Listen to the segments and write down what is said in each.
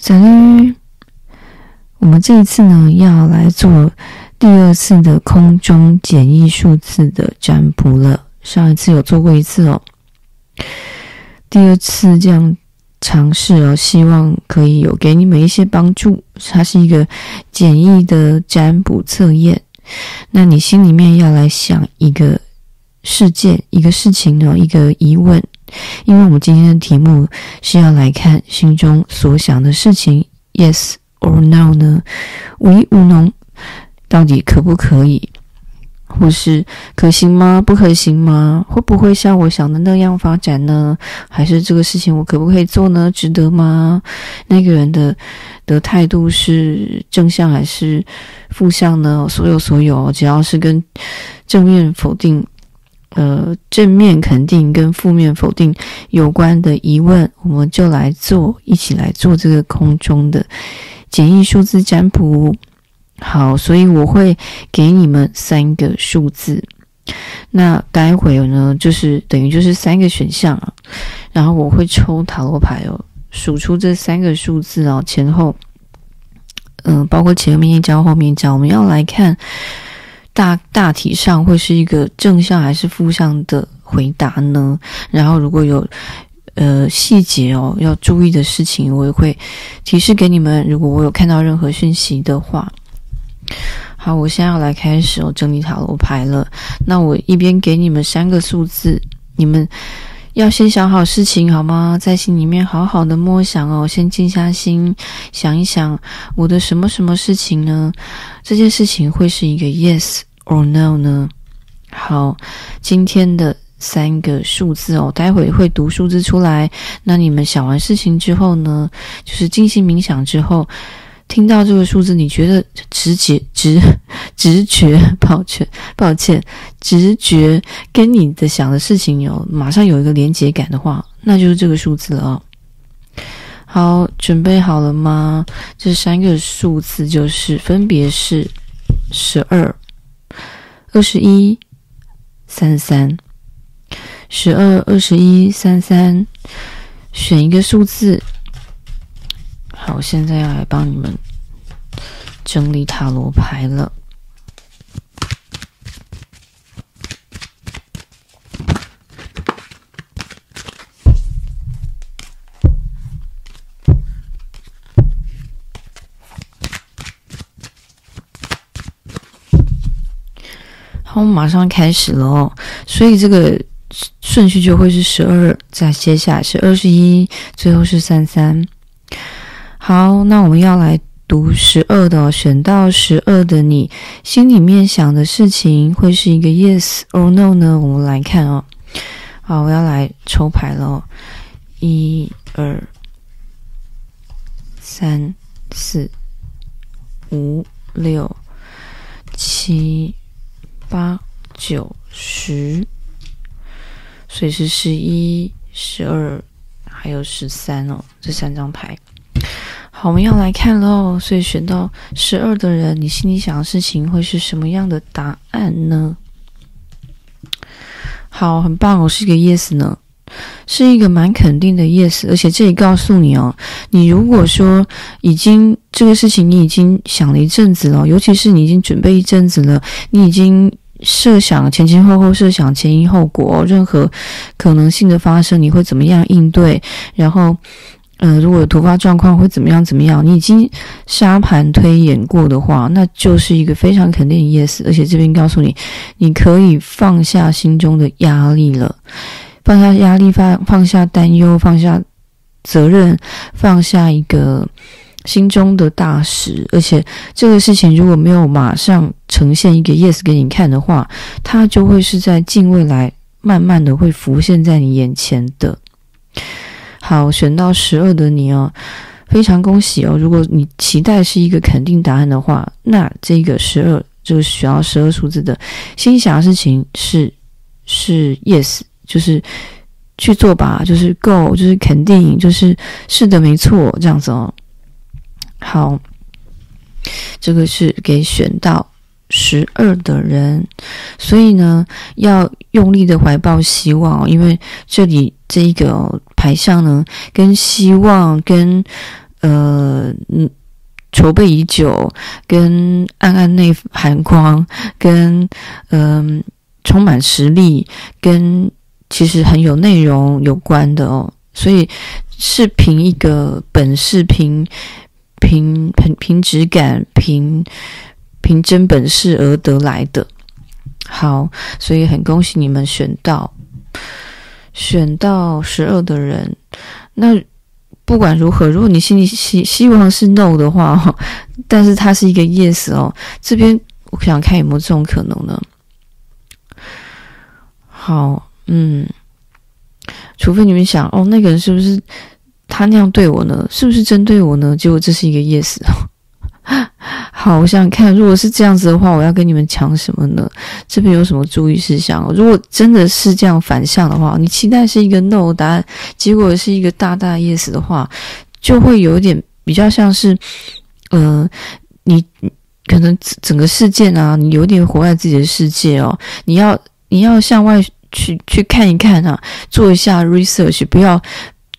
小绿，我们这一次呢，要来做第二次的空中简易数字的占卜了。上一次有做过一次哦，第二次这样尝试哦，希望可以有给你们一些帮助。它是一个简易的占卜测验，那你心里面要来想一个事件、一个事情呢，一个疑问。因为我们今天的题目是要来看心中所想的事情，yes or no 呢？唯无能，到底可不可以？或是可行吗？不可行吗？会不会像我想的那样发展呢？还是这个事情我可不可以做呢？值得吗？那个人的的态度是正向还是负向呢？所有所有，只要是跟正面否定。呃，正面肯定跟负面否定有关的疑问，我们就来做，一起来做这个空中的简易数字占卜。好，所以我会给你们三个数字，那待会呢，就是等于就是三个选项啊，然后我会抽塔罗牌哦，数出这三个数字哦，前后，嗯、包括前面一张、后面一张，我们要来看。大大体上会是一个正向还是负向的回答呢？然后如果有呃细节哦要注意的事情，我也会提示给你们。如果我有看到任何讯息的话，好，我现在要来开始哦整理塔罗牌了。那我一边给你们三个数字，你们要先想好事情好吗？在心里面好好的默想哦，先静下心想一想我的什么什么事情呢？这件事情会是一个 yes or no 呢？好，今天的三个数字哦，待会会读数字出来。那你们想完事情之后呢，就是静心冥想之后，听到这个数字，你觉得直觉、直直觉，抱歉，抱歉，直觉跟你的想的事情有马上有一个连结感的话，那就是这个数字了哦。好，准备好了吗？这三个数字就是分别是十二、二十一、三三。十二、二十一、三三，选一个数字。好，现在要来帮你们整理塔罗牌了。好，我们马上开始了哦。所以这个顺序就会是十二，再接下来是二十一，最后是三三。好，那我们要来读十二的哦，选到十二的你心里面想的事情会是一个 yes or no 呢？我们来看哦。好，我要来抽牌了哦。一、二、三、四、五、六、七。八九十，所以是十一、十二，还有十三哦，这三张牌。好，我们要来看喽。所以选到十二的人，你心里想的事情会是什么样的答案呢？好，很棒哦，是一个 yes 呢。是一个蛮肯定的 yes，而且这里告诉你哦，你如果说已经这个事情你已经想了一阵子了，尤其是你已经准备一阵子了，你已经设想前前后后设想前因后果，任何可能性的发生，你会怎么样应对？然后，呃，如果有突发状况会怎么样怎么样？你已经沙盘推演过的话，那就是一个非常肯定的 yes，而且这边告诉你，你可以放下心中的压力了。放下压力，放放下担忧，放下责任，放下一个心中的大石。而且这个事情如果没有马上呈现一个 yes 给你看的话，它就会是在近未来慢慢的会浮现在你眼前的。好，选到十二的你哦，非常恭喜哦！如果你期待是一个肯定答案的话，那这个十二这个选到十二数字的心想的事情是是 yes。就是去做吧，就是 go，就是肯定，就是是的，没错，这样子哦。好，这个是给选到十二的人，所以呢，要用力的怀抱希望，因为这里这一个牌上呢，跟希望跟呃嗯筹备已久，跟暗暗内含光，跟嗯、充满实力，跟其实很有内容有关的哦，所以是凭一个本事，凭凭凭凭质感，凭凭真本事而得来的。好，所以很恭喜你们选到选到十二的人。那不管如何，如果你心里希希望是 no 的话，但是它是一个 yes 哦。这边我想看有没有这种可能呢？好，嗯，除非你们想哦，那个人是不是他那样对我呢？是不是针对我呢？结果这是一个 yes。好，我想看，如果是这样子的话，我要跟你们讲什么呢？这边有什么注意事项？如果真的是这样反向的话，你期待是一个 no 答案，结果是一个大大 yes 的话，就会有点比较像是，呃，你可能整个事件啊，你有点活在自己的世界哦，你要你要向外去去看一看啊，做一下 research，不要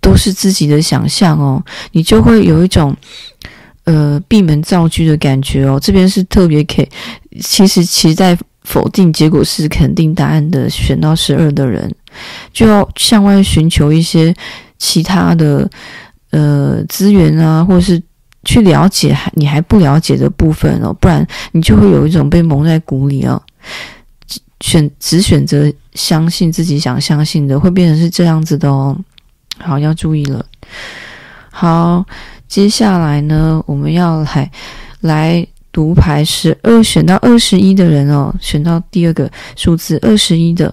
都是自己的想象哦，你就会有一种。呃，闭门造车的感觉哦，这边是特别可以，其实其实在否定结果是肯定答案的，选到十二的人，就要向外寻求一些其他的呃资源啊，或是去了解还你还不了解的部分哦，不然你就会有一种被蒙在鼓里哦，选只选择相信自己想相信的，会变成是这样子的哦，好，要注意了，好。接下来呢，我们要来来读牌十二选到二十一的人哦，选到第二个数字二十一的。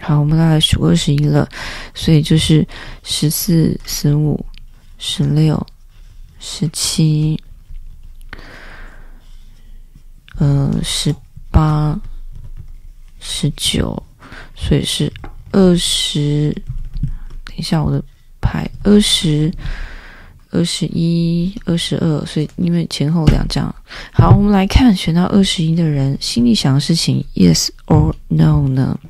好，我们来数二十一了，所以就是十四、十五、十六、十七，呃，十八、十九，所以是二十。等一下，我的牌二十。二十一、二十二，所以因为前后两张。好，我们来看选到二十一的人心里想的事情，yes or no 呢？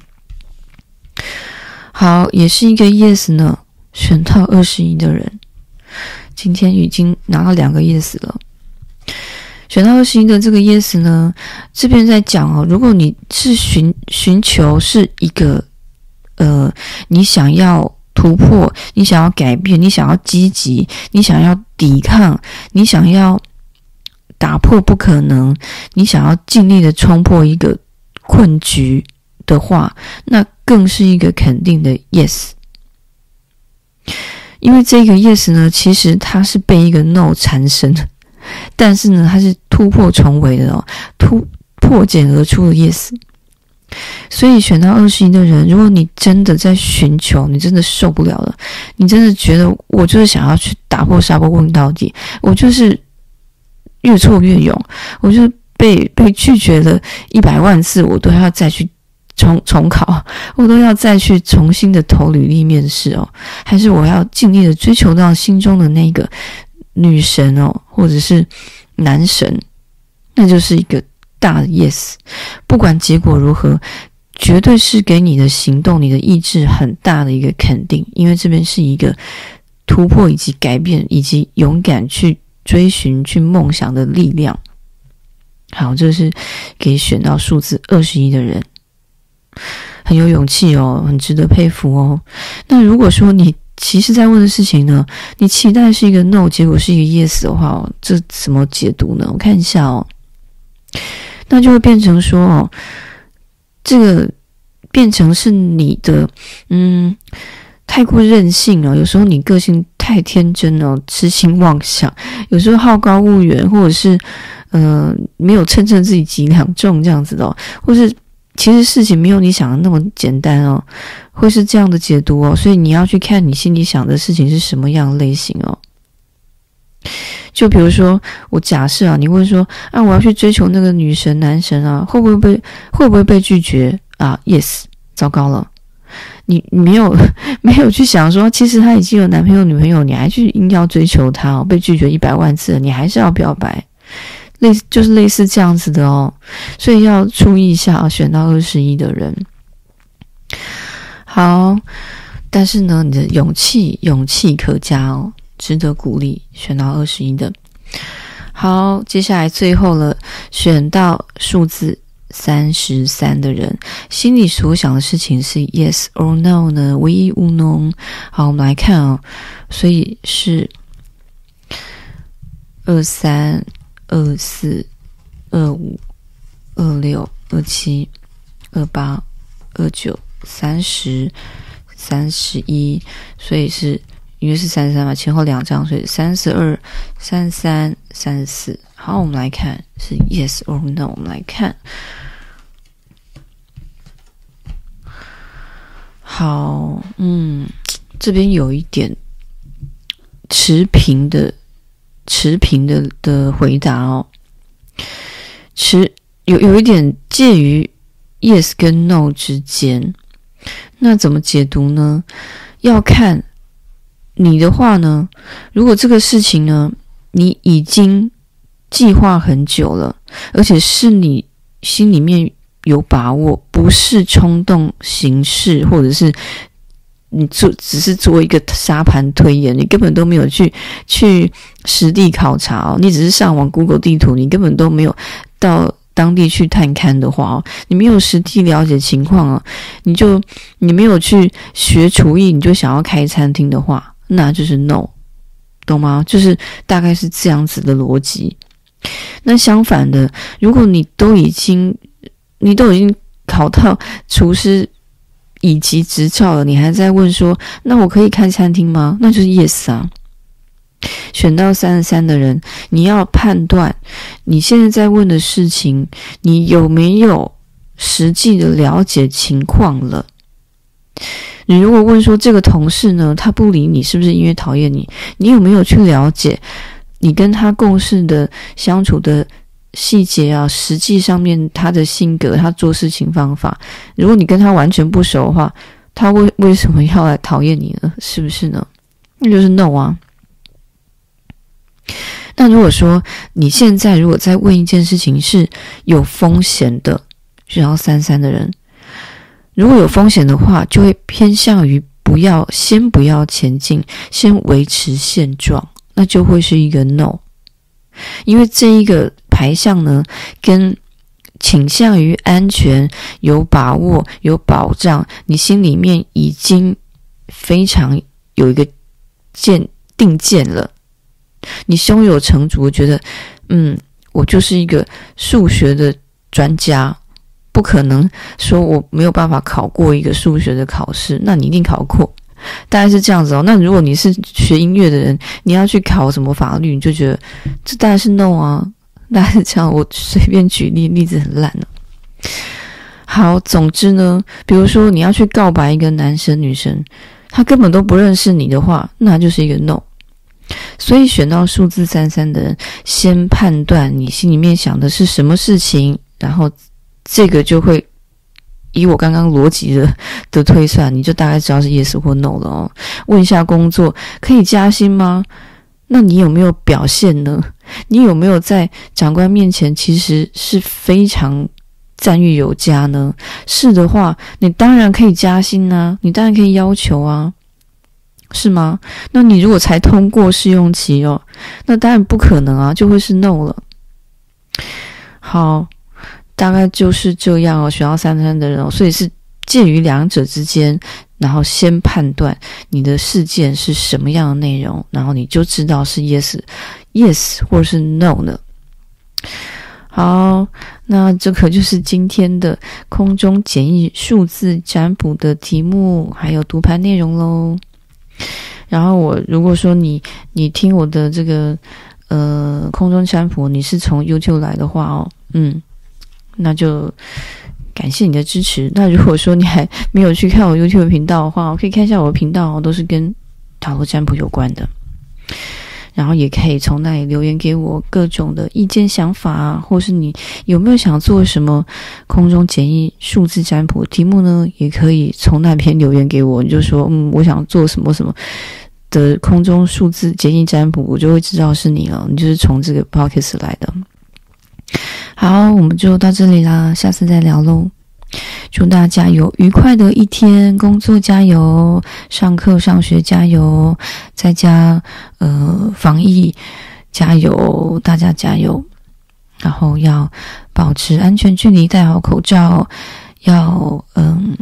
好，也是一个 yes 呢。选到二十一的人，今天已经拿了两个 yes 了。选到二十一的这个 yes 呢，这边在讲哦，如果你是寻寻求是一个呃，你想要。突破，你想要改变，你想要积极，你想要抵抗，你想要打破不可能，你想要尽力的冲破一个困局的话，那更是一个肯定的 yes。因为这个 yes 呢，其实它是被一个 no 缠身的，但是呢，它是突破重围的哦，突破茧而出的意思。所以选到二十一的人，如果你真的在寻求，你真的受不了了，你真的觉得我就是想要去打破砂锅问到底，我就是越挫越勇，我就是被被拒绝了一百万次，我都要再去重重考，我都要再去重新的投履历面试哦，还是我要尽力的追求到心中的那个女神哦，或者是男神，那就是一个。大的 yes，不管结果如何，绝对是给你的行动、你的意志很大的一个肯定，因为这边是一个突破以及改变以及勇敢去追寻、去梦想的力量。好，这是给选到数字二十一的人，很有勇气哦，很值得佩服哦。那如果说你其实在问的事情呢，你期待是一个 no，结果是一个 yes 的话，这怎么解读呢？我看一下哦。那就会变成说哦，这个变成是你的，嗯，太过任性了。有时候你个性太天真了，痴心妄想；有时候好高骛远，或者是呃没有称称自己几两重这样子的，或是其实事情没有你想的那么简单哦，会是这样的解读哦。所以你要去看你心里想的事情是什么样类型哦。就比如说，我假设啊，你问说啊，我要去追求那个女神男神啊，会不会被会不会被拒绝啊？Yes，糟糕了，你你没有 没有去想说，其实他已经有男朋友女朋友，你还去硬要追求他哦，被拒绝一百万次，你还是要表白，类似就是类似这样子的哦，所以要注意一下啊，选到二十一的人，好，但是呢，你的勇气勇气可嘉哦。值得鼓励。选到二十一的，好，接下来最后了，选到数字三十三的人，心里所想的事情是 yes or no 呢？唯一乌龙。好，我们来看哦，所以是二三、二四、二五、二六、二七、二八、二九、三十、三十一，所以是因为是三十三嘛，前后两张，所以三十二、三十三、三十四。好，我们来看是 yes or no。我们来看，好，嗯，这边有一点持平的、持平的的回答哦，持有有一点介于 yes 跟 no 之间。那怎么解读呢？要看你的话呢，如果这个事情呢，你已经。计划很久了，而且是你心里面有把握，不是冲动行事，或者是你做只是做一个沙盘推演，你根本都没有去去实地考察哦，你只是上网 Google 地图，你根本都没有到当地去探勘的话哦，你没有实地了解情况啊，你就你没有去学厨艺，你就想要开餐厅的话，那就是 no，懂吗？就是大概是这样子的逻辑。那相反的，如果你都已经，你都已经考到厨师以及执照了，你还在问说，那我可以开餐厅吗？那就是 yes 啊。选到三十三的人，你要判断你现在在问的事情，你有没有实际的了解情况了？你如果问说这个同事呢，他不理你，是不是因为讨厌你？你有没有去了解？你跟他共事的相处的细节啊，实际上面他的性格，他做事情方法，如果你跟他完全不熟的话，他为为什么要来讨厌你呢？是不是呢？那就是 no 啊。那如果说你现在如果再问一件事情是有风险的，选到三三的人，如果有风险的话，就会偏向于不要，先不要前进，先维持现状。那就会是一个 no，因为这一个排项呢，跟倾向于安全、有把握、有保障，你心里面已经非常有一个见定见了，你胸有成竹，觉得嗯，我就是一个数学的专家，不可能说我没有办法考过一个数学的考试，那你一定考过。大概是这样子哦。那如果你是学音乐的人，你要去考什么法律，你就觉得这当然是 no 啊。大概是这样，我随便举例，例子很烂了。好，总之呢，比如说你要去告白一个男生女生，他根本都不认识你的话，那就是一个 no。所以选到数字三三的人，先判断你心里面想的是什么事情，然后这个就会。以我刚刚逻辑的的推算，你就大概知道是 yes 或 no 了哦。问一下工作可以加薪吗？那你有没有表现呢？你有没有在长官面前其实是非常赞誉有加呢？是的话，你当然可以加薪啊，你当然可以要求啊，是吗？那你如果才通过试用期哦，那当然不可能啊，就会是 no 了。好。大概就是这样哦，选到三三的人哦，所以是介于两者之间，然后先判断你的事件是什么样的内容，然后你就知道是 yes yes 或者是 no 呢。好，那这可就是今天的空中简易数字占卜的题目，还有读盘内容喽。然后我如果说你你听我的这个呃空中占卜，你是从 YouTube 来的话哦，嗯。那就感谢你的支持。那如果说你还没有去看我 YouTube 频道的话，我可以看一下我的频道，都是跟塔罗占卜有关的。然后也可以从那里留言给我各种的意见、想法啊，或是你有没有想做什么空中简易数字占卜题目呢？也可以从那边留言给我，你就说嗯，我想做什么什么的空中数字简易占卜，我就会知道是你了。你就是从这个 Podcast 来的。好，我们就到这里啦，下次再聊喽。祝大家有愉快的一天，工作加油，上课上学加油，在家呃防疫加油，大家加油。然后要保持安全距离，戴好口罩，要嗯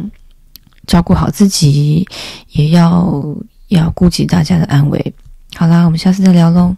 照顾好自己，也要要顾及大家的安危。好啦，我们下次再聊喽。